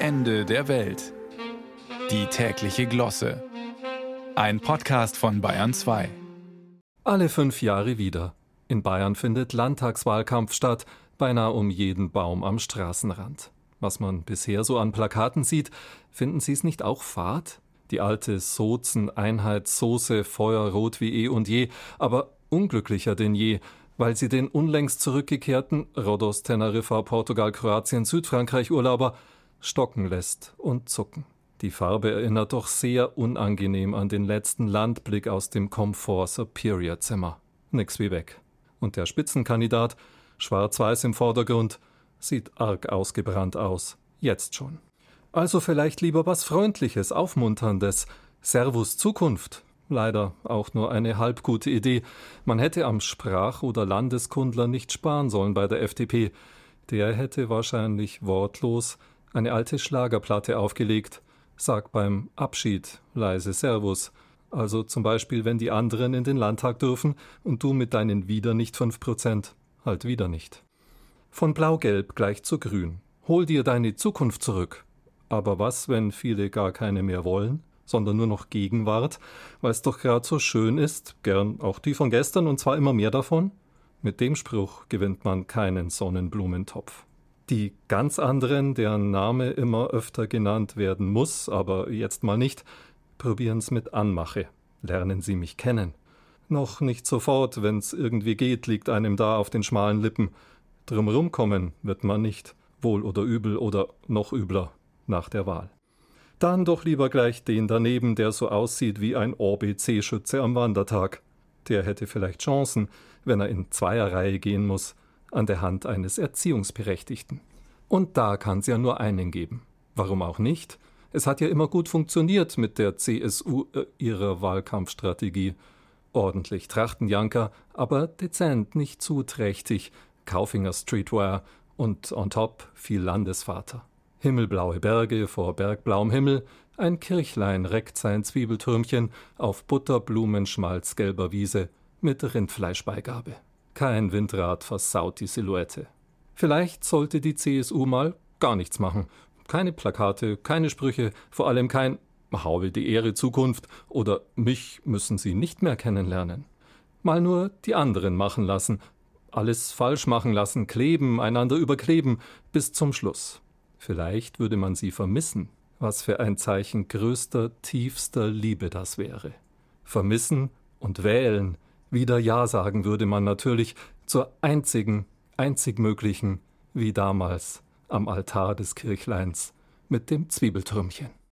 Ende der Welt. Die tägliche Glosse. Ein Podcast von Bayern 2. Alle fünf Jahre wieder. In Bayern findet Landtagswahlkampf statt, beinahe um jeden Baum am Straßenrand. Was man bisher so an Plakaten sieht, finden Sie es nicht auch fad? Die alte Sozen-Einheit Soße Feuerrot wie eh und je, aber unglücklicher denn je, weil sie den unlängst zurückgekehrten Rhodos, Teneriffa, Portugal, Kroatien, Südfrankreich Urlauber stocken lässt und zucken. Die Farbe erinnert doch sehr unangenehm an den letzten Landblick aus dem Comfort Superior Zimmer. Nix wie weg. Und der Spitzenkandidat, schwarz-weiß im Vordergrund, sieht arg ausgebrannt aus. Jetzt schon. Also vielleicht lieber was Freundliches, Aufmunterndes. Servus Zukunft. Leider auch nur eine halbgute Idee. Man hätte am Sprach- oder Landeskundler nicht sparen sollen bei der FDP. Der hätte wahrscheinlich wortlos eine alte Schlagerplatte aufgelegt. Sag beim Abschied leise Servus. Also zum Beispiel, wenn die anderen in den Landtag dürfen und du mit deinen wieder nicht fünf Prozent. Halt wieder nicht. Von blau-gelb gleich zu grün. Hol dir deine Zukunft zurück. Aber was, wenn viele gar keine mehr wollen? sondern nur noch Gegenwart, weil es doch gerade so schön ist, gern auch die von gestern und zwar immer mehr davon? Mit dem Spruch gewinnt man keinen Sonnenblumentopf. Die ganz anderen, deren Name immer öfter genannt werden muss, aber jetzt mal nicht, probieren's mit Anmache. Lernen Sie mich kennen. Noch nicht sofort, wenn's irgendwie geht, liegt einem da auf den schmalen Lippen. Drumherum kommen wird man nicht, wohl oder übel oder noch übler nach der Wahl. Dann doch lieber gleich den daneben, der so aussieht wie ein OBC-Schütze am Wandertag. Der hätte vielleicht Chancen, wenn er in Zweierreihe gehen muss, an der Hand eines Erziehungsberechtigten. Und da kann es ja nur einen geben. Warum auch nicht? Es hat ja immer gut funktioniert mit der CSU äh, ihrer Wahlkampfstrategie. Ordentlich Trachtenjanker, aber dezent, nicht zu trächtig. Kaufinger Streetwear und on top viel Landesvater. Himmelblaue Berge vor bergblauem Himmel, ein Kirchlein reckt sein Zwiebeltürmchen auf butterblumenschmalzgelber Wiese mit Rindfleischbeigabe. Kein Windrad versaut die Silhouette. Vielleicht sollte die CSU mal gar nichts machen. Keine Plakate, keine Sprüche, vor allem kein Hau will die Ehre Zukunft oder mich müssen Sie nicht mehr kennenlernen. Mal nur die anderen machen lassen, alles falsch machen lassen, kleben, einander überkleben, bis zum Schluss. Vielleicht würde man sie vermissen. Was für ein Zeichen größter, tiefster Liebe das wäre. Vermissen und wählen. Wieder Ja sagen würde man natürlich zur einzigen, einzig möglichen, wie damals am Altar des Kirchleins mit dem Zwiebeltürmchen.